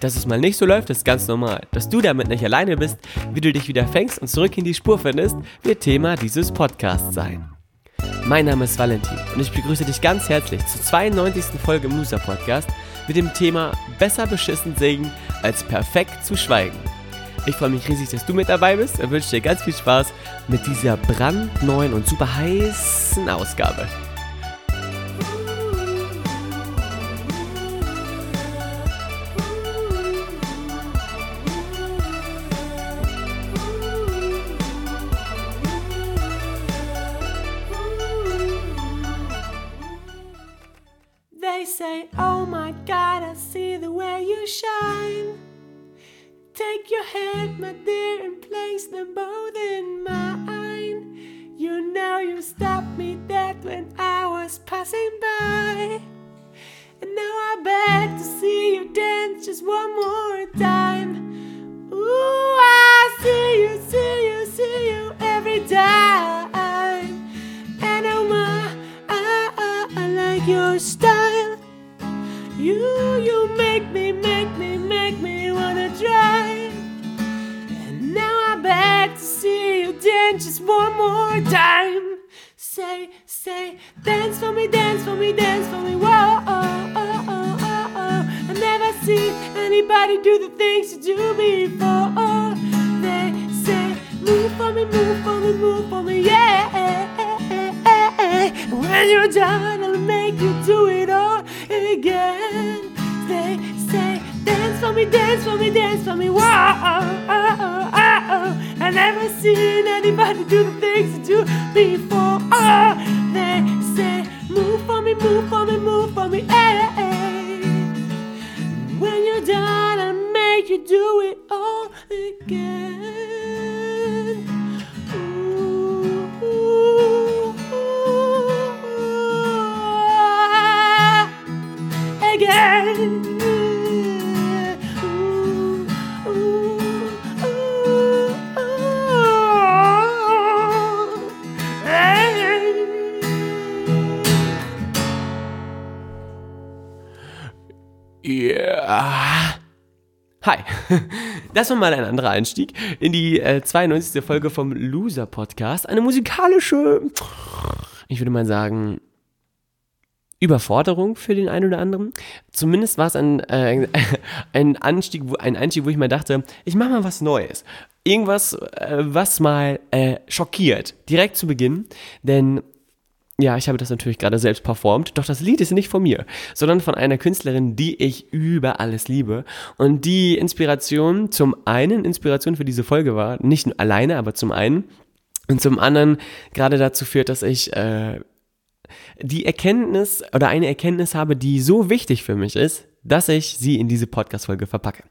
Dass es mal nicht so läuft, ist ganz normal. Dass du damit nicht alleine bist, wie du dich wieder fängst und zurück in die Spur findest, wird Thema dieses Podcasts sein. Mein Name ist Valentin und ich begrüße dich ganz herzlich zur 92. Folge im Loser Podcast mit dem Thema Besser beschissen singen als perfekt zu schweigen. Ich freue mich riesig, dass du mit dabei bist und wünsche dir ganz viel Spaß mit dieser brandneuen und super heißen Ausgabe. Oh my God, I see the way you shine. Take your hand, my dear, and place them both in mine. You know you stopped me dead when I was passing by. And now I beg to see you dance just one more time. Ooh, I see you, see you, see you every time. And oh my, I, I, I like your make me, make me, make me wanna try. And now I beg to see you dance just one more time. Say, say, dance for me, dance for me, dance for me. Whoa, oh, oh, oh, oh, oh. I've never seen anybody do the things you do before. They say, move for me, move for me, move for me, yeah. When you're done, I'll make you do it all again. They say, dance for me, dance for me, dance for me. Whoa, oh, oh, oh. I never seen anybody do the things you do before. They say, move for me, move for me, move for me. Hey, hey. When you're done, I'll make you do it all again. Hi. Das war mal ein anderer Einstieg in die äh, 92. Folge vom Loser Podcast. Eine musikalische, ich würde mal sagen, Überforderung für den einen oder anderen. Zumindest war es ein, äh, ein, Anstieg, wo, ein Einstieg, wo ich mal dachte, ich mache mal was Neues. Irgendwas, äh, was mal äh, schockiert. Direkt zu Beginn. Denn ja, ich habe das natürlich gerade selbst performt, doch das Lied ist nicht von mir, sondern von einer Künstlerin, die ich über alles liebe. Und die Inspiration zum einen Inspiration für diese Folge war, nicht nur alleine, aber zum einen. Und zum anderen gerade dazu führt, dass ich äh, die Erkenntnis oder eine Erkenntnis habe, die so wichtig für mich ist, dass ich sie in diese Podcast-Folge verpacke.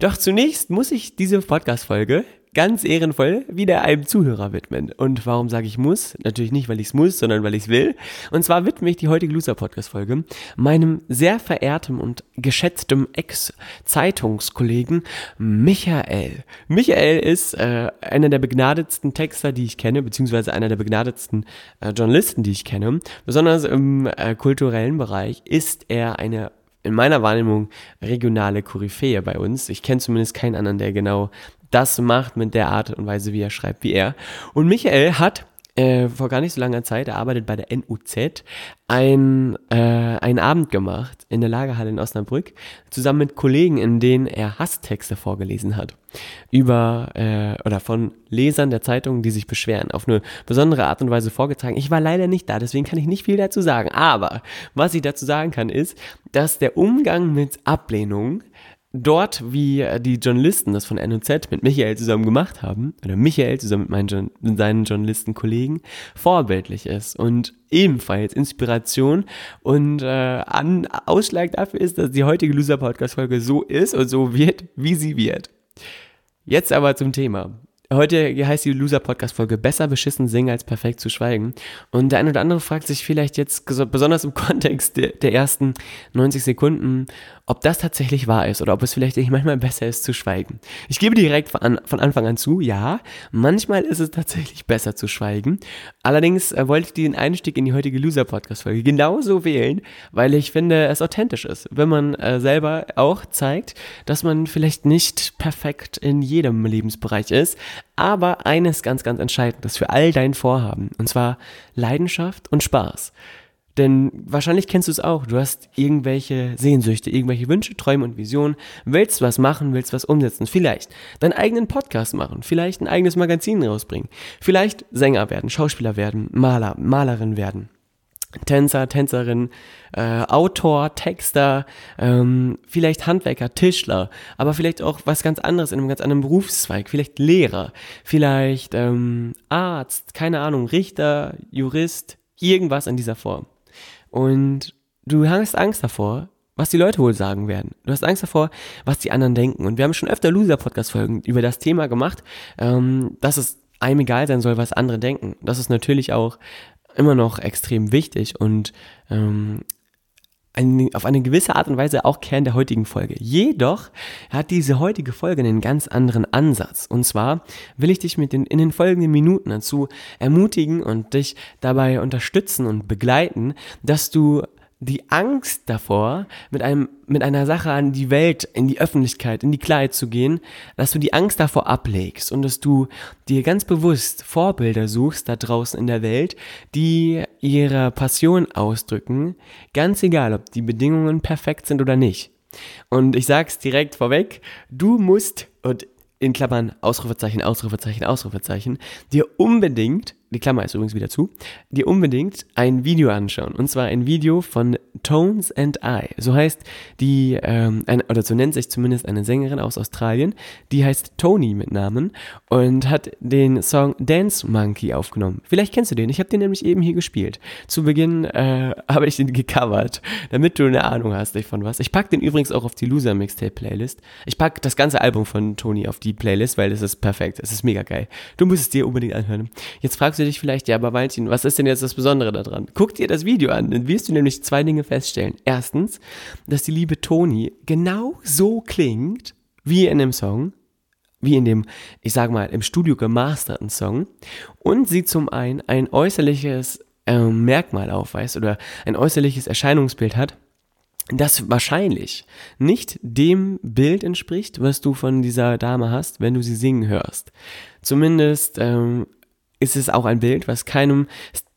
Doch zunächst muss ich diese Podcast-Folge ganz ehrenvoll wieder einem Zuhörer widmen. Und warum sage ich muss? Natürlich nicht, weil ich es muss, sondern weil ich es will. Und zwar widme ich die heutige Loser-Podcast-Folge meinem sehr verehrten und geschätzten Ex-Zeitungskollegen Michael. Michael ist äh, einer der begnadetsten Texter, die ich kenne, beziehungsweise einer der begnadetsten äh, Journalisten, die ich kenne. Besonders im äh, kulturellen Bereich ist er eine in meiner Wahrnehmung regionale Koryphäe bei uns. Ich kenne zumindest keinen anderen, der genau das macht mit der Art und Weise, wie er schreibt, wie er. Und Michael hat äh, vor gar nicht so langer Zeit, er arbeitet bei der NUZ, ein, äh, einen Abend gemacht in der Lagerhalle in Osnabrück, zusammen mit Kollegen, in denen er Hasstexte vorgelesen hat. Über, äh, oder von Lesern der Zeitung, die sich beschweren, auf eine besondere Art und Weise vorgetragen. Ich war leider nicht da, deswegen kann ich nicht viel dazu sagen. Aber was ich dazu sagen kann, ist, dass der Umgang mit Ablehnung dort, wie die Journalisten das von NOZ mit Michael zusammen gemacht haben, oder Michael zusammen mit, meinen, mit seinen Journalistenkollegen, vorbildlich ist und ebenfalls Inspiration und äh, an, Ausschlag dafür ist, dass die heutige Loser-Podcast-Folge so ist und so wird, wie sie wird. Jetzt aber zum Thema. Heute heißt die Loser-Podcast-Folge Besser beschissen singen als perfekt zu schweigen. Und der eine oder andere fragt sich vielleicht jetzt besonders im Kontext der, der, ersten 90 Sekunden, ob das tatsächlich wahr ist oder ob es vielleicht nicht manchmal besser ist zu schweigen. Ich gebe direkt von, von Anfang an zu, ja, manchmal ist es tatsächlich besser zu schweigen. Allerdings äh, wollte ich den Einstieg in die heutige Loser-Podcast-Folge genauso wählen, weil ich finde, es authentisch ist, wenn man äh, selber auch zeigt, dass man vielleicht nicht perfekt in jedem Lebensbereich ist, aber eines ganz, ganz Entscheidendes für all dein Vorhaben, und zwar Leidenschaft und Spaß. Denn wahrscheinlich kennst du es auch. Du hast irgendwelche Sehnsüchte, irgendwelche Wünsche, Träume und Visionen. Willst was machen, willst was umsetzen. Vielleicht deinen eigenen Podcast machen. Vielleicht ein eigenes Magazin rausbringen. Vielleicht Sänger werden, Schauspieler werden, Maler, Malerin werden. Tänzer, Tänzerin, äh, Autor, Texter, ähm, vielleicht Handwerker, Tischler, aber vielleicht auch was ganz anderes in einem ganz anderen Berufszweig, vielleicht Lehrer, vielleicht ähm, Arzt, keine Ahnung, Richter, Jurist, irgendwas in dieser Form. Und du hast Angst davor, was die Leute wohl sagen werden. Du hast Angst davor, was die anderen denken. Und wir haben schon öfter Loser-Podcast-Folgen über das Thema gemacht, ähm, dass es einem egal sein soll, was andere denken. Das ist natürlich auch immer noch extrem wichtig und ähm, ein, auf eine gewisse Art und Weise auch Kern der heutigen Folge. Jedoch hat diese heutige Folge einen ganz anderen Ansatz. Und zwar will ich dich mit den, in den folgenden Minuten dazu ermutigen und dich dabei unterstützen und begleiten, dass du die Angst davor, mit einem, mit einer Sache an die Welt, in die Öffentlichkeit, in die Klarheit zu gehen, dass du die Angst davor ablegst und dass du dir ganz bewusst Vorbilder suchst da draußen in der Welt, die ihre Passion ausdrücken, ganz egal, ob die Bedingungen perfekt sind oder nicht. Und ich sag's direkt vorweg, du musst, und in Klammern Ausrufezeichen, Ausrufezeichen, Ausrufezeichen, dir unbedingt die Klammer ist übrigens wieder zu, dir unbedingt ein Video anschauen. Und zwar ein Video von Tones and I. So heißt die, ähm, ein, oder so nennt sich zumindest eine Sängerin aus Australien. Die heißt Tony mit Namen und hat den Song Dance Monkey aufgenommen. Vielleicht kennst du den. Ich habe den nämlich eben hier gespielt. Zu Beginn äh, habe ich den gecovert, damit du eine Ahnung hast von was. Ich packe den übrigens auch auf die Loser Mixtape Playlist. Ich packe das ganze Album von Tony auf die Playlist, weil es ist perfekt. Es ist mega geil. Du musst es dir unbedingt anhören. Jetzt fragst fragst du dich vielleicht, ja, aber Valentin, was ist denn jetzt das Besondere daran? Guck dir das Video an, dann wirst du nämlich zwei Dinge feststellen. Erstens, dass die liebe Toni genau so klingt wie in dem Song, wie in dem, ich sag mal, im Studio gemasterten Song und sie zum einen ein äußerliches äh, Merkmal aufweist oder ein äußerliches Erscheinungsbild hat, das wahrscheinlich nicht dem Bild entspricht, was du von dieser Dame hast, wenn du sie singen hörst. Zumindest ähm, ist es auch ein Bild, was keinem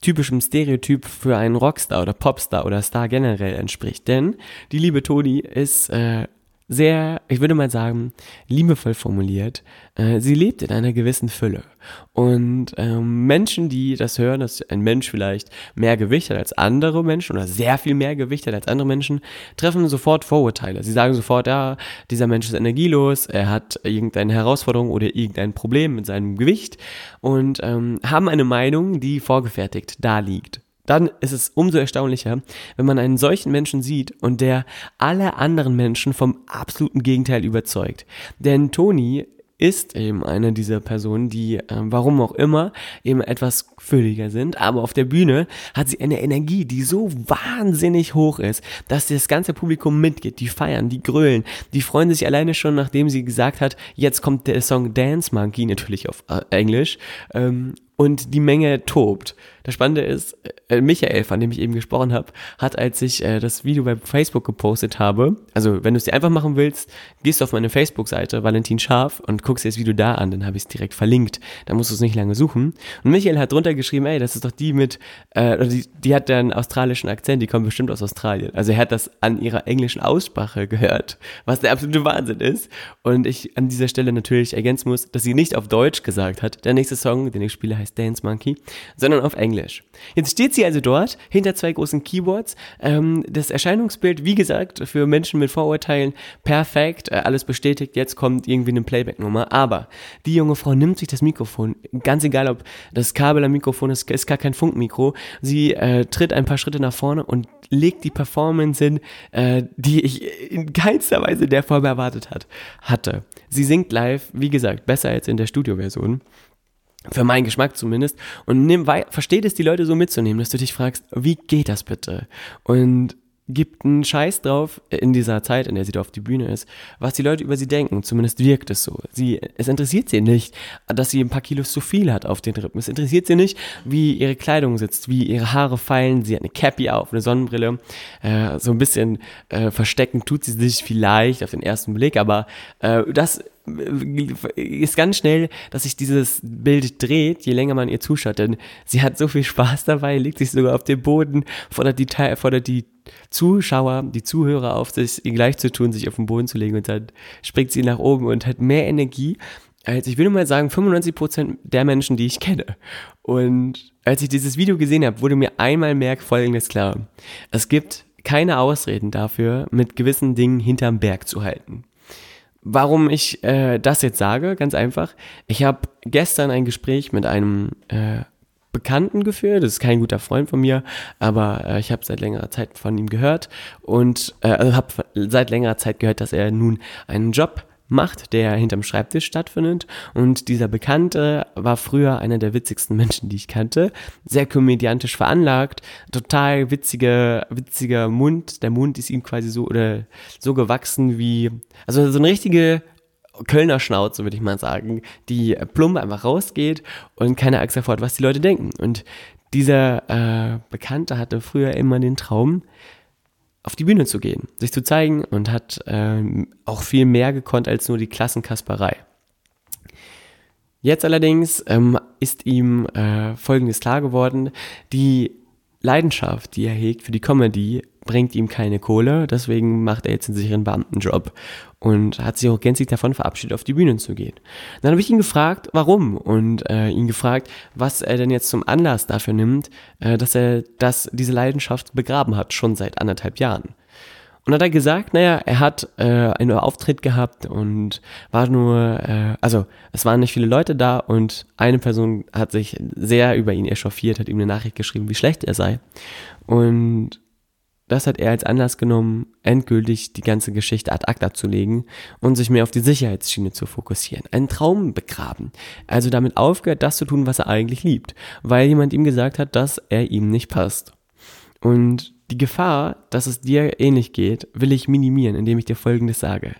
typischen Stereotyp für einen Rockstar oder Popstar oder Star generell entspricht. Denn die liebe Toni ist äh, sehr, ich würde mal sagen, liebevoll formuliert. Äh, sie lebt in einer gewissen Fülle. Und ähm, Menschen, die das hören, dass ein Mensch vielleicht mehr Gewicht hat als andere Menschen oder sehr viel mehr Gewicht hat als andere Menschen, treffen sofort Vorurteile. Sie sagen sofort, ja, dieser Mensch ist energielos, er hat irgendeine Herausforderung oder irgendein Problem mit seinem Gewicht und ähm, haben eine Meinung, die vorgefertigt da liegt dann ist es umso erstaunlicher, wenn man einen solchen Menschen sieht und der alle anderen Menschen vom absoluten Gegenteil überzeugt. Denn Toni ist eben eine dieser Personen, die, äh, warum auch immer, eben etwas fülliger sind, aber auf der Bühne hat sie eine Energie, die so wahnsinnig hoch ist, dass das ganze Publikum mitgeht, die feiern, die grölen, die freuen sich alleine schon, nachdem sie gesagt hat, jetzt kommt der Song Dance Monkey, natürlich auf äh, Englisch, ähm, und die Menge tobt. Das Spannende ist, äh, Michael, von dem ich eben gesprochen habe, hat, als ich äh, das Video bei Facebook gepostet habe, also wenn du es dir einfach machen willst, gehst du auf meine Facebook-Seite, Valentin Scharf, und guckst dir das Video da an, dann habe ich es direkt verlinkt. Da musst du es nicht lange suchen. Und Michael hat drunter geschrieben, ey, das ist doch die mit, äh, die, die hat einen australischen Akzent, die kommt bestimmt aus Australien. Also er hat das an ihrer englischen Aussprache gehört, was der absolute Wahnsinn ist. Und ich an dieser Stelle natürlich ergänzen muss, dass sie nicht auf Deutsch gesagt hat. Der nächste Song, den ich spiele, heißt heißt Dance Monkey, sondern auf Englisch. Jetzt steht sie also dort hinter zwei großen Keyboards. Ähm, das Erscheinungsbild, wie gesagt, für Menschen mit Vorurteilen perfekt, äh, alles bestätigt. Jetzt kommt irgendwie eine Playback-Nummer. Aber die junge Frau nimmt sich das Mikrofon, ganz egal, ob das Kabel am Mikrofon ist, ist gar kein Funkmikro. Sie äh, tritt ein paar Schritte nach vorne und legt die Performance hin, äh, die ich in keinster Weise der Form erwartet hat, hatte. Sie singt live, wie gesagt, besser als in der Studioversion. Für meinen Geschmack zumindest. Und nimm, versteht es, die Leute so mitzunehmen, dass du dich fragst, wie geht das bitte? Und gibt einen Scheiß drauf in dieser Zeit, in der sie da auf die Bühne ist, was die Leute über sie denken. Zumindest wirkt es so. Sie, es interessiert sie nicht, dass sie ein paar Kilos zu viel hat auf den Rippen. Es interessiert sie nicht, wie ihre Kleidung sitzt, wie ihre Haare fallen. Sie hat eine Cappy auf, eine Sonnenbrille. Äh, so ein bisschen äh, verstecken tut sie sich vielleicht auf den ersten Blick, aber äh, das ist ganz schnell, dass sich dieses Bild dreht, je länger man ihr zuschaut, denn sie hat so viel Spaß dabei, legt sich sogar auf den Boden, fordert die, fordert die Zuschauer, die Zuhörer auf, sich gleich zu tun, sich auf den Boden zu legen und dann springt sie nach oben und hat mehr Energie als, ich würde mal sagen, 95% der Menschen, die ich kenne. Und als ich dieses Video gesehen habe, wurde mir einmal mehr Folgendes klar. Es gibt keine Ausreden dafür, mit gewissen Dingen hinterm Berg zu halten. Warum ich äh, das jetzt sage, ganz einfach. Ich habe gestern ein Gespräch mit einem äh, Bekannten geführt. Das ist kein guter Freund von mir, aber äh, ich habe seit längerer Zeit von ihm gehört und äh, also habe seit längerer Zeit gehört, dass er nun einen Job macht, der hinterm Schreibtisch stattfindet. Und dieser Bekannte war früher einer der witzigsten Menschen, die ich kannte. Sehr komödiantisch veranlagt, total witzige, witziger Mund. Der Mund ist ihm quasi so oder so gewachsen wie, also so eine richtige Kölner Schnauze, würde ich mal sagen, die plump einfach rausgeht und keine Angst davor hat, was die Leute denken. Und dieser äh, Bekannte hatte früher immer den Traum, auf die Bühne zu gehen, sich zu zeigen und hat ähm, auch viel mehr gekonnt als nur die Klassenkasperei. Jetzt allerdings ähm, ist ihm äh, Folgendes klar geworden, die Leidenschaft, die er hegt für die Comedy, bringt ihm keine Kohle, deswegen macht er jetzt einen sicheren Beamtenjob und hat sich auch gänzlich davon verabschiedet, auf die Bühnen zu gehen. Dann habe ich ihn gefragt, warum und äh, ihn gefragt, was er denn jetzt zum Anlass dafür nimmt, äh, dass er das, diese Leidenschaft begraben hat, schon seit anderthalb Jahren. Und hat er gesagt, naja, er hat äh, einen Auftritt gehabt und war nur, äh, also es waren nicht viele Leute da und eine Person hat sich sehr über ihn echauffiert, hat ihm eine Nachricht geschrieben, wie schlecht er sei. Und das hat er als Anlass genommen, endgültig die ganze Geschichte ad acta zu legen und sich mehr auf die Sicherheitsschiene zu fokussieren. Einen Traum begraben. Also damit aufgehört, das zu tun, was er eigentlich liebt, weil jemand ihm gesagt hat, dass er ihm nicht passt. Und die Gefahr, dass es dir ähnlich geht, will ich minimieren, indem ich dir Folgendes sage.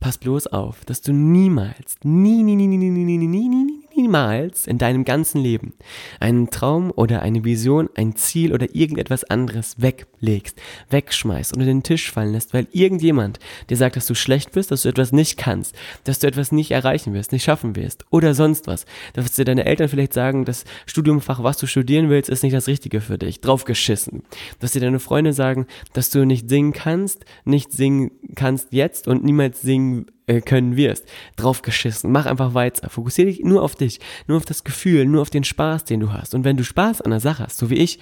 Pass bloß auf, dass du niemals, nie, nie, nie, nie, nie, nie, nie, nie, nie, niemals in deinem ganzen Leben einen Traum oder eine Vision, ein Ziel oder irgendetwas anderes weglegst, wegschmeißt oder den Tisch fallen lässt, weil irgendjemand dir sagt, dass du schlecht bist, dass du etwas nicht kannst, dass du etwas nicht erreichen wirst, nicht schaffen wirst oder sonst was. Dass dir deine Eltern vielleicht sagen, das Studiumfach, was du studieren willst, ist nicht das Richtige für dich. Draufgeschissen. Dass dir deine Freunde sagen, dass du nicht singen kannst, nicht singen kannst jetzt und niemals singen äh, können wirst. Draufgeschissen. Mach einfach weiter. Fokussiere dich nur auf dich, nur auf das Gefühl, nur auf den Spaß, den du hast. Und wenn du Spaß an der Sache hast, so wie ich,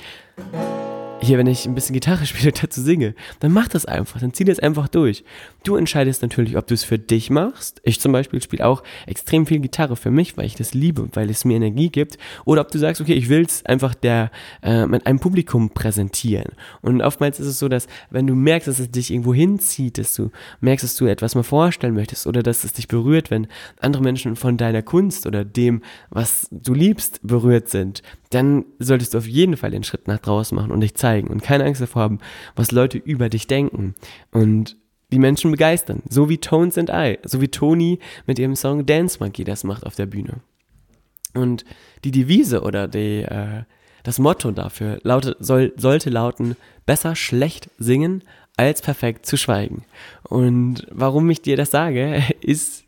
hier, wenn ich ein bisschen Gitarre spiele, dazu singe, dann mach das einfach, dann zieh das einfach durch. Du entscheidest natürlich, ob du es für dich machst. Ich zum Beispiel spiele auch extrem viel Gitarre für mich, weil ich das liebe, weil es mir Energie gibt. Oder ob du sagst, okay, ich will es einfach der, äh, mit einem Publikum präsentieren. Und oftmals ist es so, dass wenn du merkst, dass es dich irgendwo hinzieht, dass du merkst, dass du etwas mal vorstellen möchtest oder dass es dich berührt, wenn andere Menschen von deiner Kunst oder dem, was du liebst, berührt sind, dann solltest du auf jeden Fall den Schritt nach draußen machen und dich zeigen und keine Angst davor haben, was Leute über dich denken und die Menschen begeistern. So wie Tones and I, so wie Toni mit ihrem Song Dance Monkey das macht auf der Bühne. Und die Devise oder die, äh, das Motto dafür lautet, soll, sollte lauten, besser schlecht singen als perfekt zu schweigen. Und warum ich dir das sage, ist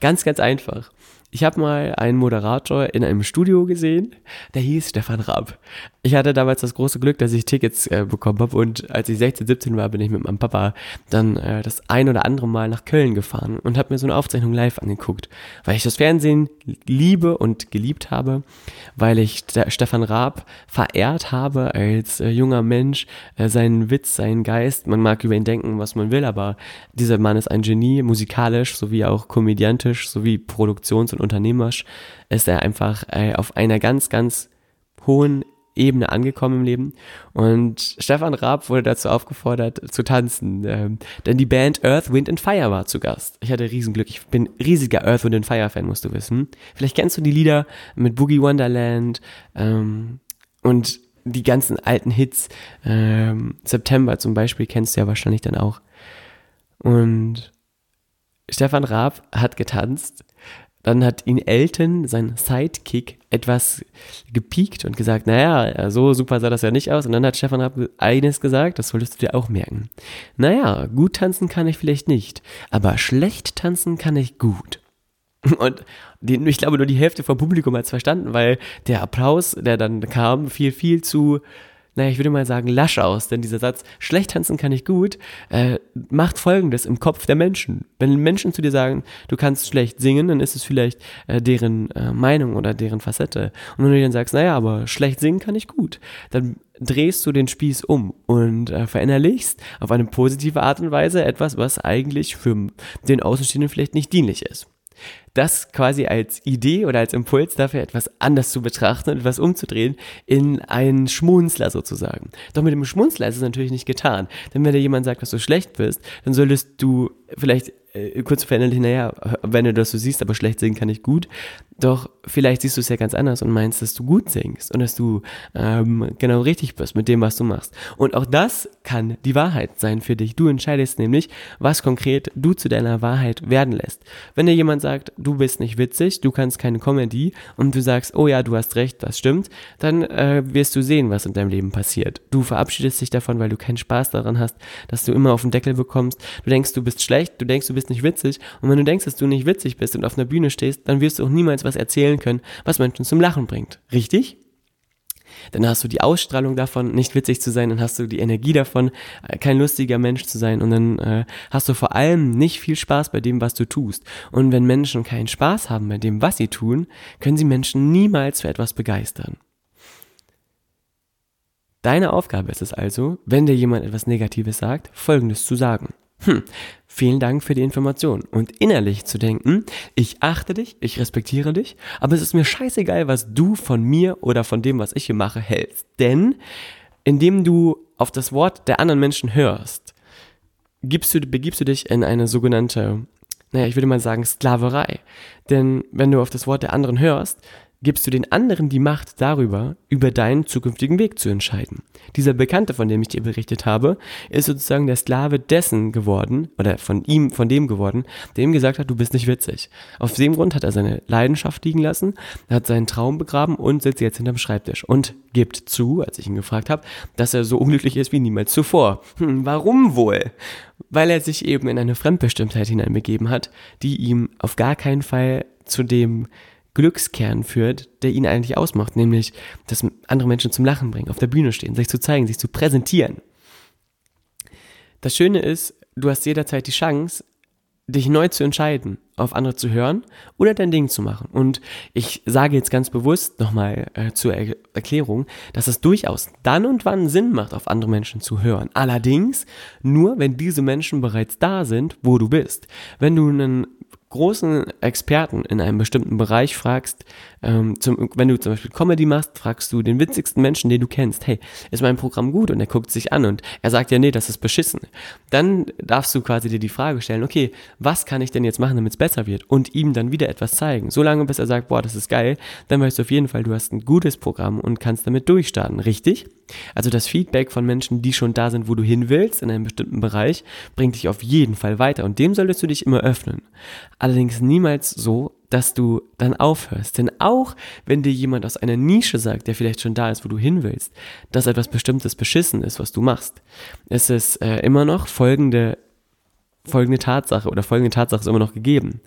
ganz, ganz einfach. Ich habe mal einen Moderator in einem Studio gesehen, der hieß Stefan Raab. Ich hatte damals das große Glück, dass ich Tickets äh, bekommen habe und als ich 16, 17 war, bin ich mit meinem Papa dann äh, das ein oder andere Mal nach Köln gefahren und habe mir so eine Aufzeichnung live angeguckt, weil ich das Fernsehen liebe und geliebt habe, weil ich Stefan Raab verehrt habe als äh, junger Mensch, äh, seinen Witz, seinen Geist. Man mag über ihn denken, was man will, aber dieser Mann ist ein Genie, musikalisch sowie auch komödiantisch sowie produktions- und unternehmerisch ist er einfach äh, auf einer ganz, ganz hohen Ebene angekommen im Leben. Und Stefan Raab wurde dazu aufgefordert zu tanzen, ähm, denn die Band Earth, Wind and Fire war zu Gast. Ich hatte Riesenglück. Ich bin riesiger Earth, Wind and Fire Fan, musst du wissen. Vielleicht kennst du die Lieder mit Boogie Wonderland ähm, und die ganzen alten Hits. Ähm, September zum Beispiel kennst du ja wahrscheinlich dann auch. Und Stefan Raab hat getanzt dann hat ihn Elton, sein Sidekick, etwas gepiekt und gesagt, naja, so super sah das ja nicht aus. Und dann hat Stefan Rapp eines gesagt, das solltest du dir auch merken. Naja, gut tanzen kann ich vielleicht nicht, aber schlecht tanzen kann ich gut. Und den, ich glaube, nur die Hälfte vom Publikum hat es verstanden, weil der Applaus, der dann kam, fiel viel zu naja, ich würde mal sagen, lasch aus, denn dieser Satz, schlecht tanzen kann ich gut, äh, macht folgendes im Kopf der Menschen. Wenn Menschen zu dir sagen, du kannst schlecht singen, dann ist es vielleicht äh, deren äh, Meinung oder deren Facette. Und wenn du dann sagst, naja, aber schlecht singen kann ich gut, dann drehst du den Spieß um und äh, verinnerlichst auf eine positive Art und Weise etwas, was eigentlich für den Außenstehenden vielleicht nicht dienlich ist das quasi als Idee oder als Impuls dafür, etwas anders zu betrachten und etwas umzudrehen in einen Schmunzler sozusagen. Doch mit dem Schmunzler ist es natürlich nicht getan. Denn wenn dir jemand sagt, dass du schlecht bist, dann solltest du vielleicht äh, kurz verinnerlichen, naja, wenn du das so siehst, aber schlecht singen kann ich gut. Doch vielleicht siehst du es ja ganz anders und meinst, dass du gut singst und dass du ähm, genau richtig bist mit dem, was du machst. Und auch das kann die Wahrheit sein für dich. Du entscheidest nämlich, was konkret du zu deiner Wahrheit werden lässt. Wenn dir jemand sagt, du bist nicht witzig, du kannst keine Comedy und du sagst, oh ja, du hast recht, das stimmt, dann äh, wirst du sehen, was in deinem Leben passiert. Du verabschiedest dich davon, weil du keinen Spaß daran hast, dass du immer auf den Deckel bekommst. Du denkst, du bist schlecht, du denkst, du bist nicht witzig. Und wenn du denkst, dass du nicht witzig bist und auf einer Bühne stehst, dann wirst du auch niemals was erzählen können, was Menschen zum Lachen bringt. Richtig? Dann hast du die Ausstrahlung davon, nicht witzig zu sein, dann hast du die Energie davon, äh, kein lustiger Mensch zu sein und dann äh, hast du vor allem nicht viel Spaß bei dem, was du tust. Und wenn Menschen keinen Spaß haben bei dem, was sie tun, können sie Menschen niemals für etwas begeistern. Deine Aufgabe ist es also, wenn dir jemand etwas Negatives sagt, Folgendes zu sagen. Hm, vielen Dank für die Information. Und innerlich zu denken, ich achte dich, ich respektiere dich, aber es ist mir scheißegal, was du von mir oder von dem, was ich hier mache, hältst. Denn indem du auf das Wort der anderen Menschen hörst, gibst du, begibst du dich in eine sogenannte, naja, ich würde mal sagen, Sklaverei. Denn wenn du auf das Wort der anderen hörst, gibst du den anderen die Macht darüber, über deinen zukünftigen Weg zu entscheiden. Dieser Bekannte, von dem ich dir berichtet habe, ist sozusagen der Sklave dessen geworden, oder von ihm, von dem geworden, der ihm gesagt hat, du bist nicht witzig. Auf dem Grund hat er seine Leidenschaft liegen lassen, hat seinen Traum begraben und sitzt jetzt hinterm Schreibtisch und gibt zu, als ich ihn gefragt habe, dass er so unglücklich ist wie niemals zuvor. Hm, warum wohl? Weil er sich eben in eine Fremdbestimmtheit hineinbegeben hat, die ihm auf gar keinen Fall zu dem Glückskern führt, der ihn eigentlich ausmacht, nämlich, dass andere Menschen zum Lachen bringen, auf der Bühne stehen, sich zu zeigen, sich zu präsentieren. Das Schöne ist, du hast jederzeit die Chance, dich neu zu entscheiden, auf andere zu hören oder dein Ding zu machen. Und ich sage jetzt ganz bewusst nochmal äh, zur er Erklärung, dass es durchaus dann und wann Sinn macht, auf andere Menschen zu hören. Allerdings nur, wenn diese Menschen bereits da sind, wo du bist. Wenn du einen großen Experten in einem bestimmten Bereich fragst, ähm, zum, wenn du zum Beispiel Comedy machst, fragst du den witzigsten Menschen, den du kennst, hey, ist mein Programm gut? Und er guckt sich an und er sagt ja, nee, das ist beschissen. Dann darfst du quasi dir die Frage stellen, okay, was kann ich denn jetzt machen, damit es besser wird? Und ihm dann wieder etwas zeigen. Solange bis er sagt, boah, das ist geil, dann weißt du auf jeden Fall, du hast ein gutes Programm und kannst damit durchstarten, richtig? Also das Feedback von Menschen, die schon da sind, wo du hin willst, in einem bestimmten Bereich, bringt dich auf jeden Fall weiter und dem solltest du dich immer öffnen. Allerdings niemals so, dass du dann aufhörst. Denn auch wenn dir jemand aus einer Nische sagt, der vielleicht schon da ist, wo du hin willst, dass etwas Bestimmtes beschissen ist, was du machst, ist es äh, immer noch folgende, folgende Tatsache oder folgende Tatsache ist immer noch gegeben.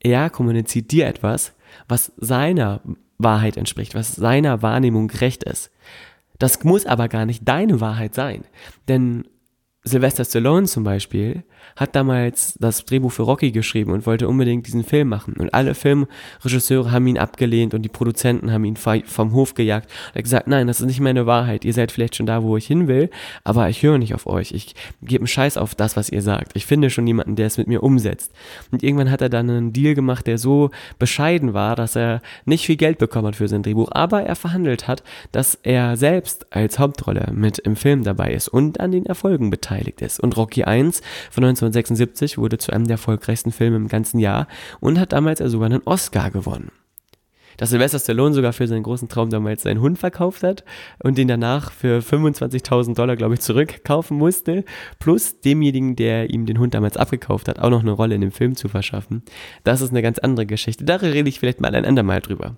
er kommuniziert dir etwas, was seiner Wahrheit entspricht, was seiner Wahrnehmung gerecht ist. Das muss aber gar nicht deine Wahrheit sein. Denn Sylvester Stallone zum Beispiel hat damals das Drehbuch für Rocky geschrieben und wollte unbedingt diesen Film machen. Und alle Filmregisseure haben ihn abgelehnt und die Produzenten haben ihn vom Hof gejagt. Er hat gesagt, nein, das ist nicht meine Wahrheit. Ihr seid vielleicht schon da, wo ich hin will, aber ich höre nicht auf euch. Ich gebe einen Scheiß auf das, was ihr sagt. Ich finde schon jemanden, der es mit mir umsetzt. Und irgendwann hat er dann einen Deal gemacht, der so bescheiden war, dass er nicht viel Geld bekommen hat für sein Drehbuch, aber er verhandelt hat, dass er selbst als Hauptrolle mit im Film dabei ist und an den Erfolgen beteiligt ist. Und Rocky 1 von 1976 wurde zu einem der erfolgreichsten Filme im ganzen Jahr und hat damals sogar einen Oscar gewonnen. Dass Sylvester Stallone sogar für seinen großen Traum damals seinen Hund verkauft hat und den danach für 25.000 Dollar, glaube ich, zurückkaufen musste, plus demjenigen, der ihm den Hund damals abgekauft hat, auch noch eine Rolle in dem Film zu verschaffen. Das ist eine ganz andere Geschichte. Da rede ich vielleicht mal ein andermal drüber.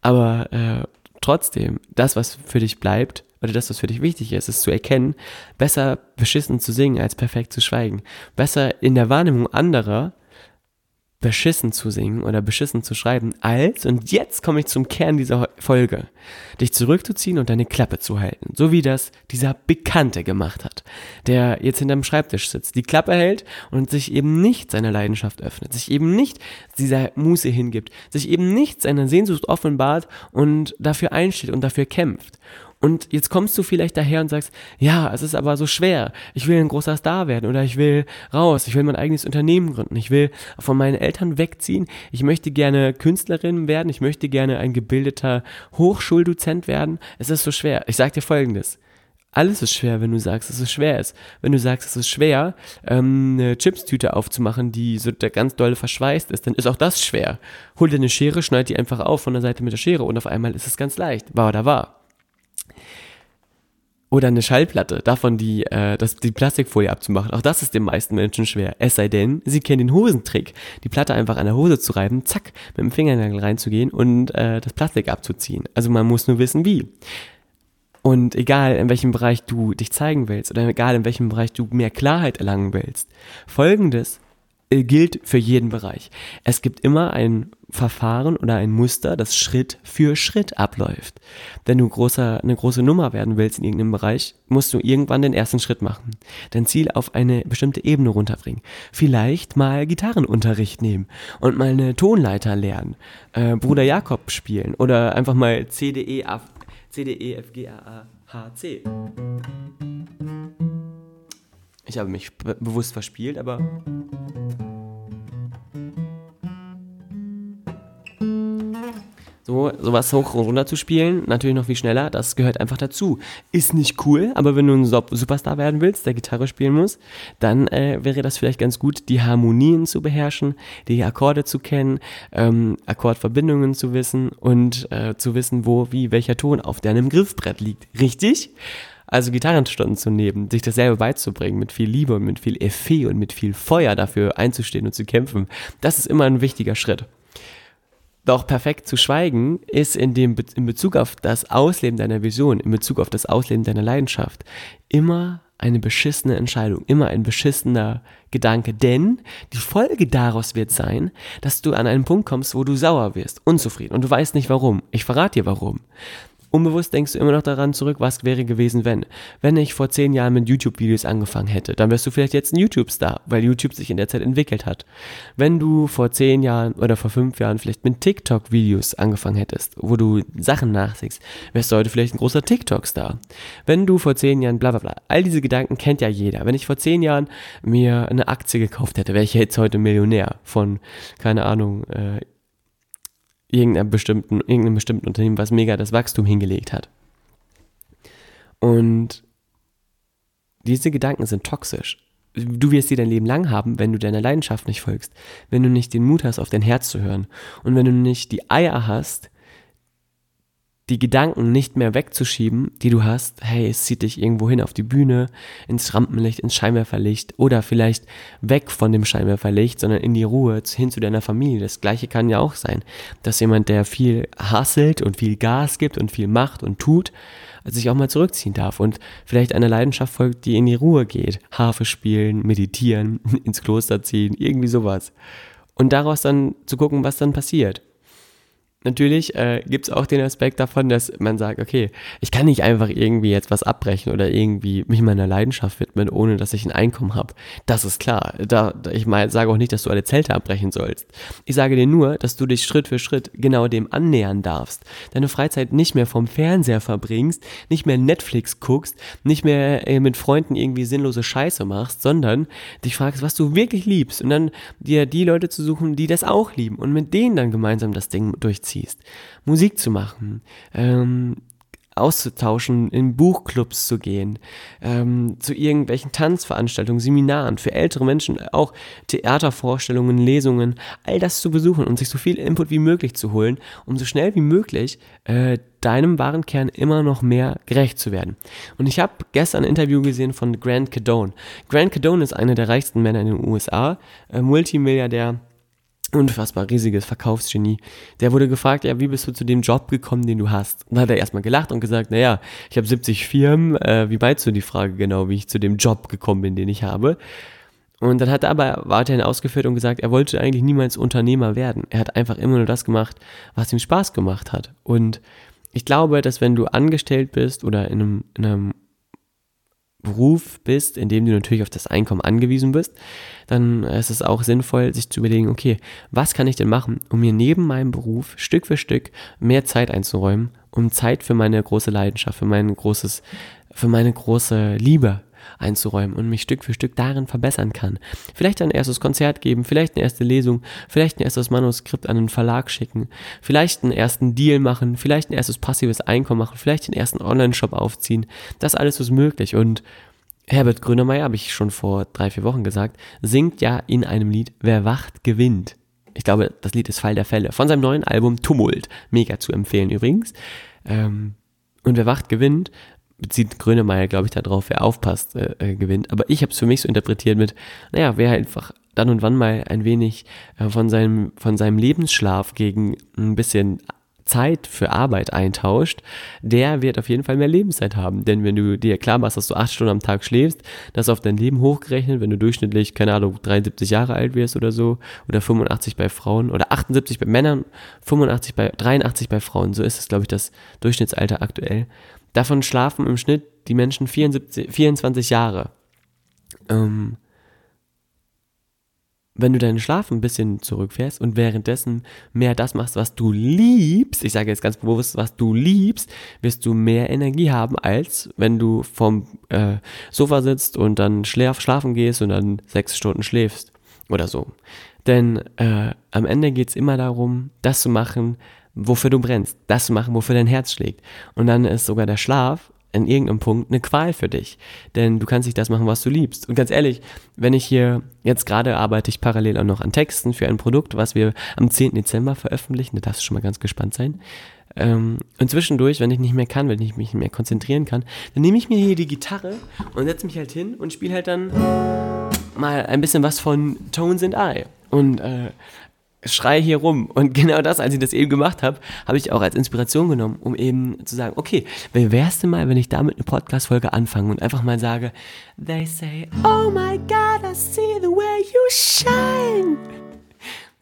Aber äh, trotzdem, das, was für dich bleibt, oder das, was für dich wichtig ist, ist zu erkennen, besser beschissen zu singen als perfekt zu schweigen. Besser in der Wahrnehmung anderer beschissen zu singen oder beschissen zu schreiben, als, und jetzt komme ich zum Kern dieser Folge, dich zurückzuziehen und deine Klappe zu halten. So wie das dieser Bekannte gemacht hat, der jetzt hinterm Schreibtisch sitzt, die Klappe hält und sich eben nicht seiner Leidenschaft öffnet, sich eben nicht dieser Muße hingibt, sich eben nicht seiner Sehnsucht offenbart und dafür einsteht und dafür kämpft. Und jetzt kommst du vielleicht daher und sagst, ja, es ist aber so schwer. Ich will ein großer Star werden oder ich will raus, ich will mein eigenes Unternehmen gründen, ich will von meinen Eltern wegziehen, ich möchte gerne Künstlerin werden, ich möchte gerne ein gebildeter Hochschuldozent werden. Es ist so schwer. Ich sag dir folgendes. Alles ist schwer, wenn du sagst, dass es schwer ist. Wenn du sagst, es ist schwer, ähm, eine Chipstüte aufzumachen, die so ganz dolle verschweißt ist, dann ist auch das schwer. Hol dir eine Schere, schneid die einfach auf von der Seite mit der Schere und auf einmal ist es ganz leicht. War oder war. Oder eine Schallplatte, davon die, äh, das, die Plastikfolie abzumachen. Auch das ist den meisten Menschen schwer. Es sei denn, sie kennen den Hosentrick, die Platte einfach an der Hose zu reiben, zack, mit dem Fingernagel reinzugehen und äh, das Plastik abzuziehen. Also man muss nur wissen, wie. Und egal in welchem Bereich du dich zeigen willst oder egal in welchem Bereich du mehr Klarheit erlangen willst, folgendes gilt für jeden Bereich. Es gibt immer ein Verfahren oder ein Muster, das Schritt für Schritt abläuft. Wenn du großer, eine große Nummer werden willst in irgendeinem Bereich, musst du irgendwann den ersten Schritt machen. Dein Ziel auf eine bestimmte Ebene runterbringen. Vielleicht mal Gitarrenunterricht nehmen und mal eine Tonleiter lernen. Äh, Bruder Jakob spielen oder einfach mal C, D, E, F, G, A, A, H, C. Ich habe mich be bewusst verspielt, aber So, sowas hoch und runter zu spielen, natürlich noch viel schneller, das gehört einfach dazu. Ist nicht cool, aber wenn du ein Superstar werden willst, der Gitarre spielen muss, dann äh, wäre das vielleicht ganz gut, die Harmonien zu beherrschen, die Akkorde zu kennen, ähm, Akkordverbindungen zu wissen und äh, zu wissen, wo, wie, welcher Ton auf deinem Griffbrett liegt. Richtig? Also Gitarrenstunden zu nehmen, sich dasselbe beizubringen, mit viel Liebe und mit viel Effet und mit viel Feuer dafür einzustehen und zu kämpfen, das ist immer ein wichtiger Schritt. Doch perfekt zu schweigen ist in, dem, in Bezug auf das Ausleben deiner Vision, in Bezug auf das Ausleben deiner Leidenschaft, immer eine beschissene Entscheidung, immer ein beschissener Gedanke, denn die Folge daraus wird sein, dass du an einen Punkt kommst, wo du sauer wirst, unzufrieden und du weißt nicht warum. Ich verrate dir warum. Unbewusst denkst du immer noch daran zurück, was wäre gewesen, wenn. Wenn ich vor zehn Jahren mit YouTube-Videos angefangen hätte, dann wärst du vielleicht jetzt ein YouTube-Star, weil YouTube sich in der Zeit entwickelt hat. Wenn du vor zehn Jahren oder vor fünf Jahren vielleicht mit TikTok-Videos angefangen hättest, wo du Sachen nachsiehst, wärst du heute vielleicht ein großer TikTok-Star. Wenn du vor zehn Jahren bla bla bla, all diese Gedanken kennt ja jeder. Wenn ich vor zehn Jahren mir eine Aktie gekauft hätte, wäre ich jetzt heute Millionär von, keine Ahnung, äh, irgendeinem bestimmten, irgendeinem bestimmten Unternehmen, was mega das Wachstum hingelegt hat. Und diese Gedanken sind toxisch. Du wirst sie dein Leben lang haben, wenn du deiner Leidenschaft nicht folgst, wenn du nicht den Mut hast, auf dein Herz zu hören und wenn du nicht die Eier hast, die Gedanken nicht mehr wegzuschieben, die du hast, hey, es zieht dich irgendwo hin auf die Bühne, ins Rampenlicht, ins Scheinwerferlicht oder vielleicht weg von dem Scheinwerferlicht, sondern in die Ruhe, hin zu deiner Familie. Das gleiche kann ja auch sein, dass jemand, der viel hasselt und viel Gas gibt und viel macht und tut, sich auch mal zurückziehen darf und vielleicht einer Leidenschaft folgt, die in die Ruhe geht. Harfe spielen, meditieren, ins Kloster ziehen, irgendwie sowas. und daraus dann zu gucken, was dann passiert. Natürlich äh, gibt es auch den Aspekt davon, dass man sagt, okay, ich kann nicht einfach irgendwie jetzt was abbrechen oder irgendwie mich meiner Leidenschaft widmen, ohne dass ich ein Einkommen habe. Das ist klar. Da, ich mein, sage auch nicht, dass du alle Zelte abbrechen sollst. Ich sage dir nur, dass du dich Schritt für Schritt genau dem annähern darfst. Deine Freizeit nicht mehr vom Fernseher verbringst, nicht mehr Netflix guckst, nicht mehr äh, mit Freunden irgendwie sinnlose Scheiße machst, sondern dich fragst, was du wirklich liebst und dann dir die Leute zu suchen, die das auch lieben und mit denen dann gemeinsam das Ding durchziehen ziehst. Musik zu machen, ähm, auszutauschen, in Buchclubs zu gehen, ähm, zu irgendwelchen Tanzveranstaltungen, Seminaren, für ältere Menschen auch Theatervorstellungen, Lesungen, all das zu besuchen und sich so viel Input wie möglich zu holen, um so schnell wie möglich äh, deinem wahren Kern immer noch mehr gerecht zu werden. Und ich habe gestern ein Interview gesehen von Grant Cadone. Grant Cadone ist einer der reichsten Männer in den USA, äh, Multimilliardär, unfassbar riesiges Verkaufsgenie. Der wurde gefragt, ja, wie bist du zu dem Job gekommen, den du hast? Und dann hat er erstmal gelacht und gesagt, naja, ich habe 70 Firmen, äh, wie meinst du die Frage genau, wie ich zu dem Job gekommen bin, den ich habe? Und dann hat er aber weiterhin ausgeführt und gesagt, er wollte eigentlich niemals Unternehmer werden. Er hat einfach immer nur das gemacht, was ihm Spaß gemacht hat. Und ich glaube, dass wenn du angestellt bist oder in einem, in einem Beruf bist, in dem du natürlich auf das Einkommen angewiesen bist, dann ist es auch sinnvoll, sich zu überlegen, okay, was kann ich denn machen, um mir neben meinem Beruf Stück für Stück mehr Zeit einzuräumen, um Zeit für meine große Leidenschaft, für mein großes, für meine große Liebe einzuräumen und mich Stück für Stück darin verbessern kann. Vielleicht ein erstes Konzert geben, vielleicht eine erste Lesung, vielleicht ein erstes Manuskript an einen Verlag schicken, vielleicht einen ersten Deal machen, vielleicht ein erstes passives Einkommen machen, vielleicht den ersten Online-Shop aufziehen. Das alles ist möglich und Herbert Grönemeyer, habe ich schon vor drei, vier Wochen gesagt, singt ja in einem Lied, wer wacht, gewinnt. Ich glaube, das Lied ist Fall der Fälle. Von seinem neuen Album Tumult. Mega zu empfehlen übrigens. Ähm, und wer wacht, gewinnt bezieht Grönemeyer, glaube ich, darauf, wer aufpasst, äh, äh, gewinnt. Aber ich habe es für mich so interpretiert mit, naja, wer einfach dann und wann mal ein wenig äh, von, seinem, von seinem Lebensschlaf gegen ein bisschen Zeit für Arbeit eintauscht, der wird auf jeden Fall mehr Lebenszeit haben. Denn wenn du dir klar machst, dass du acht Stunden am Tag schläfst, das auf dein Leben hochgerechnet, wenn du durchschnittlich, keine Ahnung, 73 Jahre alt wirst oder so, oder 85 bei Frauen, oder 78 bei Männern, 85 bei, 83 bei Frauen, so ist es, glaube ich, das Durchschnittsalter aktuell, Davon schlafen im Schnitt die Menschen 74, 24 Jahre. Ähm, wenn du deinen Schlaf ein bisschen zurückfährst und währenddessen mehr das machst, was du liebst, ich sage jetzt ganz bewusst, was du liebst, wirst du mehr Energie haben, als wenn du vom äh, Sofa sitzt und dann schlaf, schlafen gehst und dann sechs Stunden schläfst oder so. Denn äh, am Ende geht es immer darum, das zu machen, wofür du brennst, das zu machen, wofür dein Herz schlägt. Und dann ist sogar der Schlaf in irgendeinem Punkt eine Qual für dich. Denn du kannst nicht das machen, was du liebst. Und ganz ehrlich, wenn ich hier, jetzt gerade arbeite ich parallel auch noch an Texten für ein Produkt, was wir am 10. Dezember veröffentlichen, da darfst du schon mal ganz gespannt sein. Ähm, und zwischendurch, wenn ich nicht mehr kann, wenn ich mich nicht mehr konzentrieren kann, dann nehme ich mir hier die Gitarre und setze mich halt hin und spiele halt dann mal ein bisschen was von Tones and I. Und äh, schrei hier rum. Und genau das, als ich das eben gemacht habe, habe ich auch als Inspiration genommen, um eben zu sagen, okay, wie wär's denn mal, wenn ich damit eine Podcast-Folge anfange und einfach mal sage, They say, oh my God, I see the way you shine.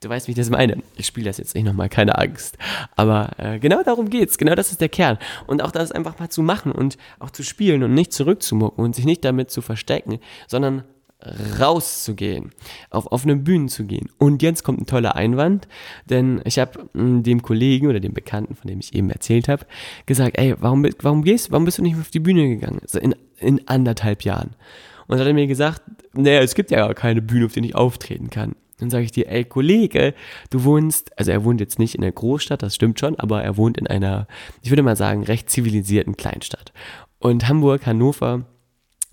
Du weißt, wie ich das meine. Ich spiele das jetzt nicht nochmal, keine Angst. Aber äh, genau darum geht's. Genau das ist der Kern. Und auch das einfach mal zu machen und auch zu spielen und nicht zurückzumucken und sich nicht damit zu verstecken, sondern rauszugehen, auf offene Bühnen zu gehen. Und jetzt kommt ein toller Einwand, denn ich habe hm, dem Kollegen oder dem Bekannten, von dem ich eben erzählt habe, gesagt, ey, warum, warum gehst, warum bist du nicht auf die Bühne gegangen? In, in anderthalb Jahren. Und hat er mir gesagt, naja, es gibt ja gar keine Bühne, auf der ich auftreten kann. Dann sage ich dir, ey Kollege, du wohnst, also er wohnt jetzt nicht in der Großstadt, das stimmt schon, aber er wohnt in einer, ich würde mal sagen, recht zivilisierten Kleinstadt. Und Hamburg, Hannover,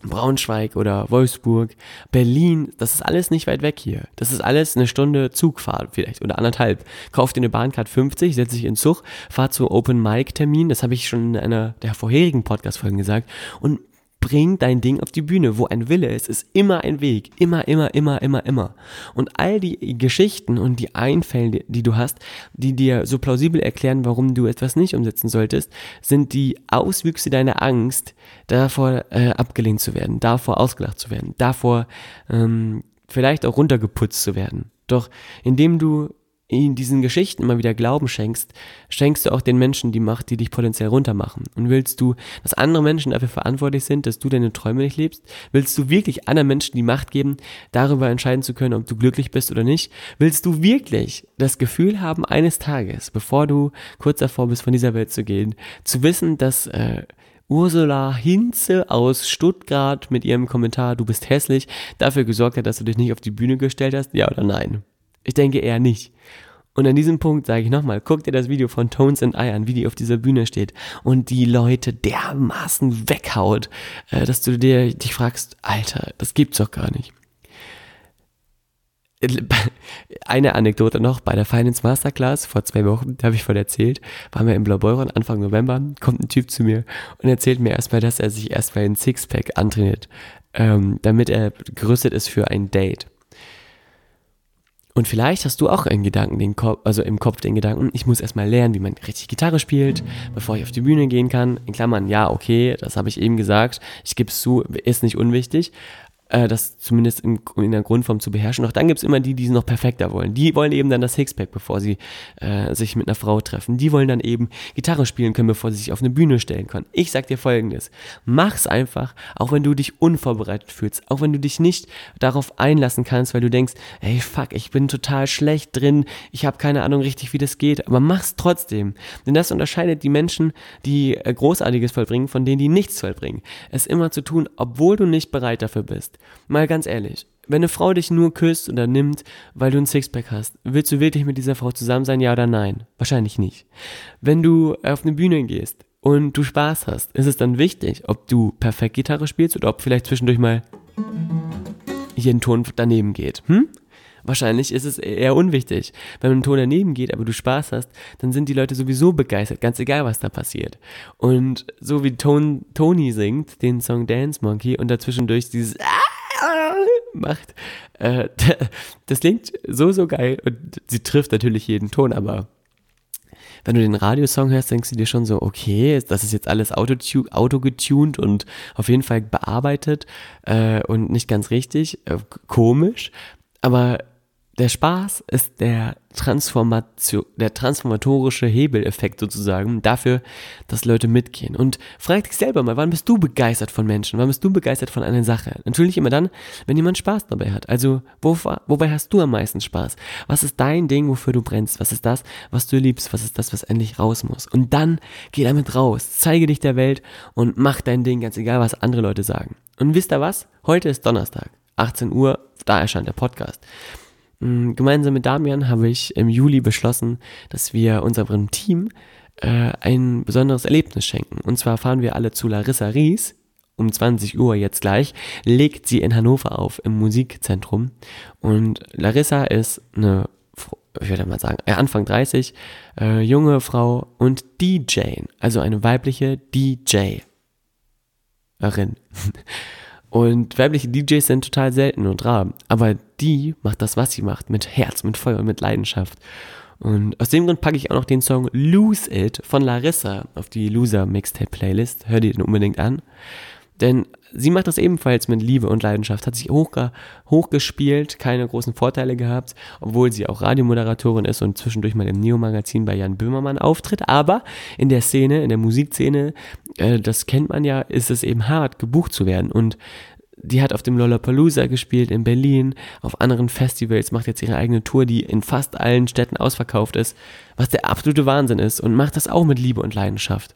Braunschweig oder Wolfsburg, Berlin, das ist alles nicht weit weg hier. Das ist alles eine Stunde Zugfahrt vielleicht oder anderthalb. Kauf dir eine Bahncard 50, setz dich in Zug, fahr zu Open Mic Termin, das habe ich schon in einer der vorherigen Podcast Folgen gesagt und bring dein Ding auf die Bühne. Wo ein Wille ist, ist immer ein Weg. Immer, immer, immer, immer, immer. Und all die Geschichten und die Einfälle, die du hast, die dir so plausibel erklären, warum du etwas nicht umsetzen solltest, sind die Auswüchse deiner Angst, davor äh, abgelehnt zu werden, davor ausgelacht zu werden, davor ähm, vielleicht auch runtergeputzt zu werden. Doch indem du in diesen Geschichten immer wieder Glauben schenkst, schenkst du auch den Menschen die Macht, die dich potenziell runtermachen. Und willst du, dass andere Menschen dafür verantwortlich sind, dass du deine Träume nicht lebst? Willst du wirklich anderen Menschen die Macht geben, darüber entscheiden zu können, ob du glücklich bist oder nicht? Willst du wirklich das Gefühl haben, eines Tages, bevor du kurz davor bist, von dieser Welt zu gehen, zu wissen, dass äh, Ursula Hinze aus Stuttgart mit ihrem Kommentar, du bist hässlich, dafür gesorgt hat, dass du dich nicht auf die Bühne gestellt hast? Ja oder nein? Ich denke eher nicht. Und an diesem Punkt sage ich nochmal, guck dir das Video von Tones and I an, wie die auf dieser Bühne steht und die Leute dermaßen weghaut, äh, dass du dir dich fragst, Alter, das gibt's doch gar nicht. Eine Anekdote noch, bei der Finance Masterclass vor zwei Wochen, da habe ich von erzählt, waren wir im Blaubeuren Anfang November, kommt ein Typ zu mir und erzählt mir erstmal, dass er sich erstmal ein Sixpack antrainiert, ähm, damit er gerüstet ist für ein Date. Und vielleicht hast du auch einen Gedanken, den Kopf, also im Kopf den Gedanken, ich muss erstmal lernen, wie man richtig Gitarre spielt, bevor ich auf die Bühne gehen kann. In Klammern, ja, okay, das habe ich eben gesagt. Ich gebe es zu, ist nicht unwichtig äh, das zumindest in, in der Grundform zu beherrschen. Doch dann gibt es immer die, die es noch perfekter wollen. Die wollen eben dann das Sixpack, bevor sie äh, sich mit einer Frau treffen. Die wollen dann eben Gitarre spielen können, bevor sie sich auf eine Bühne stellen können. Ich sag dir folgendes. Mach's einfach, auch wenn du dich unvorbereitet fühlst, auch wenn du dich nicht darauf einlassen kannst, weil du denkst, ey fuck, ich bin total schlecht drin, ich habe keine Ahnung richtig, wie das geht, aber mach's trotzdem. Denn das unterscheidet die Menschen, die äh, Großartiges vollbringen, von denen, die nichts vollbringen. Es immer zu tun, obwohl du nicht bereit dafür bist. Mal ganz ehrlich, wenn eine Frau dich nur küsst oder nimmt, weil du ein Sixpack hast, willst du wirklich mit dieser Frau zusammen sein, ja oder nein? Wahrscheinlich nicht. Wenn du auf eine Bühne gehst und du Spaß hast, ist es dann wichtig, ob du perfekt Gitarre spielst oder ob vielleicht zwischendurch mal hier ein Ton daneben geht. Hm? Wahrscheinlich ist es eher unwichtig. Wenn ein Ton daneben geht, aber du Spaß hast, dann sind die Leute sowieso begeistert, ganz egal, was da passiert. Und so wie Ton, Tony singt, den Song Dance Monkey und dazwischendurch dieses ah! Macht. Äh, das klingt so, so geil und sie trifft natürlich jeden Ton, aber wenn du den Radiosong hörst, denkst du dir schon so, okay, das ist jetzt alles autogetuned und auf jeden Fall bearbeitet äh, und nicht ganz richtig, äh, komisch, aber der Spaß ist der Transformation, der transformatorische Hebeleffekt sozusagen dafür, dass Leute mitgehen. Und frag dich selber mal, wann bist du begeistert von Menschen? Wann bist du begeistert von einer Sache? Natürlich immer dann, wenn jemand Spaß dabei hat. Also, wo, wobei hast du am meisten Spaß? Was ist dein Ding, wofür du brennst? Was ist das, was du liebst? Was ist das, was endlich raus muss? Und dann geh damit raus, zeige dich der Welt und mach dein Ding, ganz egal, was andere Leute sagen. Und wisst ihr was? Heute ist Donnerstag, 18 Uhr, da erscheint der Podcast. Mm, gemeinsam mit Damian habe ich im Juli beschlossen, dass wir unserem Team äh, ein besonderes Erlebnis schenken. Und zwar fahren wir alle zu Larissa Ries. Um 20 Uhr jetzt gleich legt sie in Hannover auf im Musikzentrum. Und Larissa ist eine, ich würde mal sagen, Anfang 30, äh, junge Frau und DJ, also eine weibliche DJ. Und weibliche DJs sind total selten und rar. Aber die macht das, was sie macht, mit Herz, mit Feuer und mit Leidenschaft. Und aus dem Grund packe ich auch noch den Song Lose It von Larissa auf die Loser Mixtape Playlist. Hör dir den unbedingt an. Denn sie macht das ebenfalls mit Liebe und Leidenschaft, hat sich hochge hochgespielt, keine großen Vorteile gehabt, obwohl sie auch Radiomoderatorin ist und zwischendurch mal im Neo-Magazin bei Jan Böhmermann auftritt. Aber in der Szene, in der Musikszene, äh, das kennt man ja, ist es eben hart, gebucht zu werden. Und die hat auf dem Lollapalooza gespielt in Berlin, auf anderen Festivals, macht jetzt ihre eigene Tour, die in fast allen Städten ausverkauft ist, was der absolute Wahnsinn ist und macht das auch mit Liebe und Leidenschaft.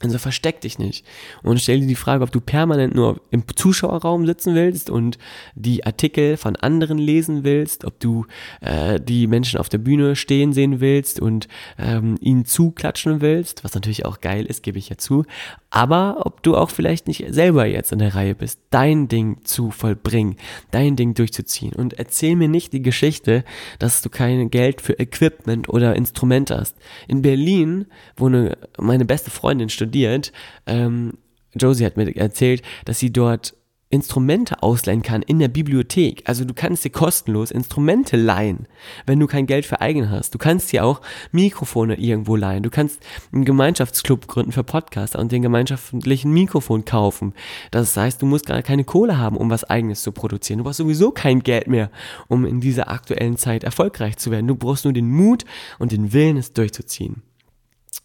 Also versteck dich nicht und stell dir die Frage, ob du permanent nur im Zuschauerraum sitzen willst und die Artikel von anderen lesen willst, ob du äh, die Menschen auf der Bühne stehen sehen willst und ähm, ihnen zuklatschen willst, was natürlich auch geil ist, gebe ich ja zu, aber ob du auch vielleicht nicht selber jetzt in der Reihe bist, dein Ding zu vollbringen, dein Ding durchzuziehen und erzähl mir nicht die Geschichte, dass du kein Geld für Equipment oder Instrumente hast. In Berlin, wo eine, meine beste Freundin studiert, studiert. Ähm, Josie hat mir erzählt, dass sie dort Instrumente ausleihen kann in der Bibliothek. Also du kannst dir kostenlos Instrumente leihen, wenn du kein Geld für eigen hast. Du kannst dir auch Mikrofone irgendwo leihen. Du kannst einen Gemeinschaftsclub gründen für Podcaster und den gemeinschaftlichen Mikrofon kaufen. Das heißt, du musst gar keine Kohle haben, um was eigenes zu produzieren. Du brauchst sowieso kein Geld mehr, um in dieser aktuellen Zeit erfolgreich zu werden. Du brauchst nur den Mut und den Willen, es durchzuziehen.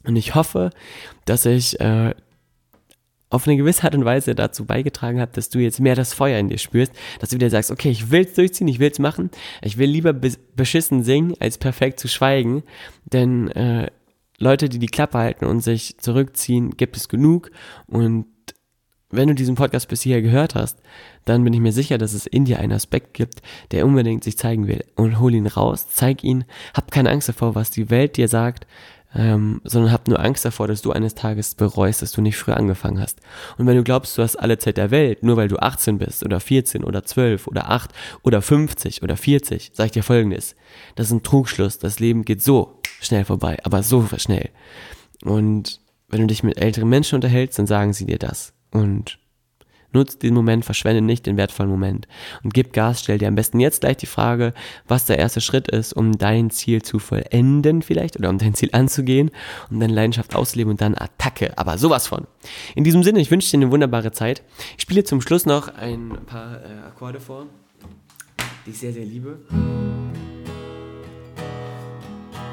Und ich hoffe, dass ich äh, auf eine gewisse Art und Weise dazu beigetragen habe, dass du jetzt mehr das Feuer in dir spürst, dass du wieder sagst, okay, ich will es durchziehen, ich will es machen, ich will lieber beschissen singen, als perfekt zu schweigen, denn äh, Leute, die die Klappe halten und sich zurückziehen, gibt es genug. Und wenn du diesen Podcast bis hierher gehört hast, dann bin ich mir sicher, dass es in dir einen Aspekt gibt, der unbedingt sich zeigen will. Und hol ihn raus, zeig ihn, hab keine Angst davor, was die Welt dir sagt, ähm, sondern hab nur Angst davor, dass du eines Tages bereust, dass du nicht früher angefangen hast. Und wenn du glaubst, du hast alle Zeit der Welt, nur weil du 18 bist oder 14 oder 12 oder 8 oder 50 oder 40, sag ich dir folgendes. Das ist ein Trugschluss. Das Leben geht so schnell vorbei, aber so schnell. Und wenn du dich mit älteren Menschen unterhältst, dann sagen sie dir das. Und Nutz den Moment, verschwende nicht den wertvollen Moment und gib Gas, stell dir am besten jetzt gleich die Frage, was der erste Schritt ist, um dein Ziel zu vollenden vielleicht oder um dein Ziel anzugehen, um deine Leidenschaft auszuleben und dann Attacke, aber sowas von. In diesem Sinne, ich wünsche dir eine wunderbare Zeit. Ich spiele zum Schluss noch ein paar äh, Akkorde vor, die ich sehr, sehr liebe.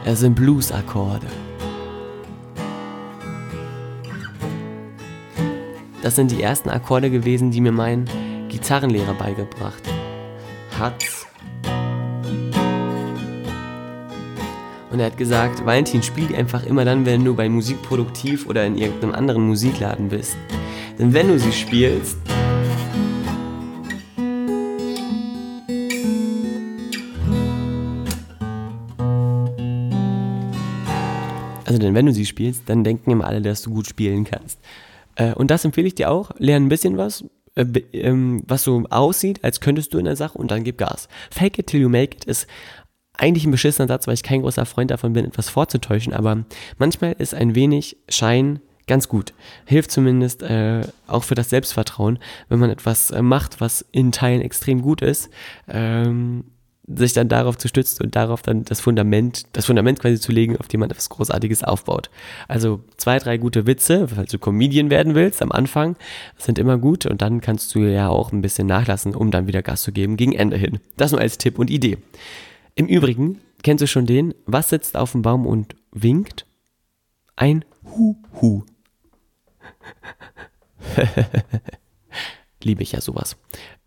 Es sind Blues-Akkorde. Das sind die ersten Akkorde gewesen, die mir mein Gitarrenlehrer beigebracht hat. Und er hat gesagt, Valentin, spiel einfach immer dann, wenn du bei Musikproduktiv oder in irgendeinem anderen Musikladen bist. Denn wenn du sie spielst, also denn wenn du sie spielst, dann denken immer alle, dass du gut spielen kannst. Äh, und das empfehle ich dir auch. Lern ein bisschen was, äh, ähm, was so aussieht, als könntest du in der Sache und dann gib Gas. Fake it till you make it ist eigentlich ein beschissener Satz, weil ich kein großer Freund davon bin, etwas vorzutäuschen, aber manchmal ist ein wenig Schein ganz gut. Hilft zumindest äh, auch für das Selbstvertrauen, wenn man etwas äh, macht, was in Teilen extrem gut ist. Ähm, sich dann darauf zu stützen und darauf dann das Fundament, das Fundament quasi zu legen, auf dem man etwas Großartiges aufbaut. Also zwei, drei gute Witze, falls du Comedian werden willst am Anfang, sind immer gut und dann kannst du ja auch ein bisschen nachlassen, um dann wieder Gas zu geben gegen Ende hin. Das nur als Tipp und Idee. Im Übrigen, kennst du schon den, was sitzt auf dem Baum und winkt? Ein Hu-Hu. Liebe ich ja sowas.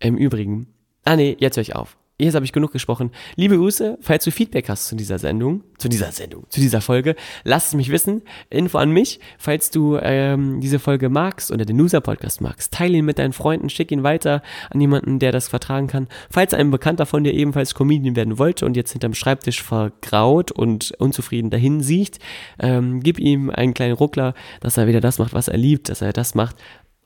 Im Übrigen, ah nee, jetzt höre ich auf jetzt habe ich genug gesprochen. Liebe Grüße, falls du Feedback hast zu dieser Sendung, zu dieser Sendung, zu dieser Folge, lass es mich wissen. Info an mich, falls du ähm, diese Folge magst oder den Loser-Podcast magst. Teile ihn mit deinen Freunden, schick ihn weiter an jemanden, der das vertragen kann. Falls ein Bekannter von dir ebenfalls Comedian werden wollte und jetzt hinterm Schreibtisch vergraut und unzufrieden dahin sieht, ähm, gib ihm einen kleinen Ruckler, dass er wieder das macht, was er liebt, dass er das macht,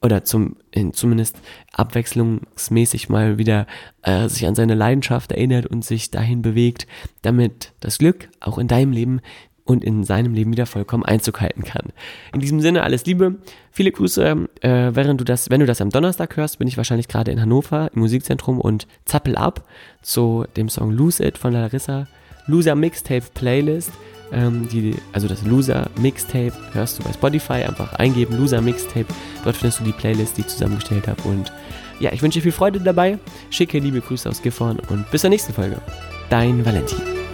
oder zum, in, zumindest abwechslungsmäßig mal wieder äh, sich an seine Leidenschaft erinnert und sich dahin bewegt, damit das Glück auch in deinem Leben und in seinem Leben wieder vollkommen Einzug halten kann. In diesem Sinne alles Liebe, viele Grüße. Äh, während du das, wenn du das am Donnerstag hörst, bin ich wahrscheinlich gerade in Hannover im Musikzentrum und zappel ab zu dem Song Lose It von Larissa, Loser Mixtape Playlist. Ähm, die, also das Loser Mixtape hörst du bei Spotify. Einfach eingeben, Loser Mixtape. Dort findest du die Playlist, die ich zusammengestellt habe. Und ja, ich wünsche dir viel Freude dabei. Schicke liebe Grüße aus Gifhorn und bis zur nächsten Folge. Dein Valentin.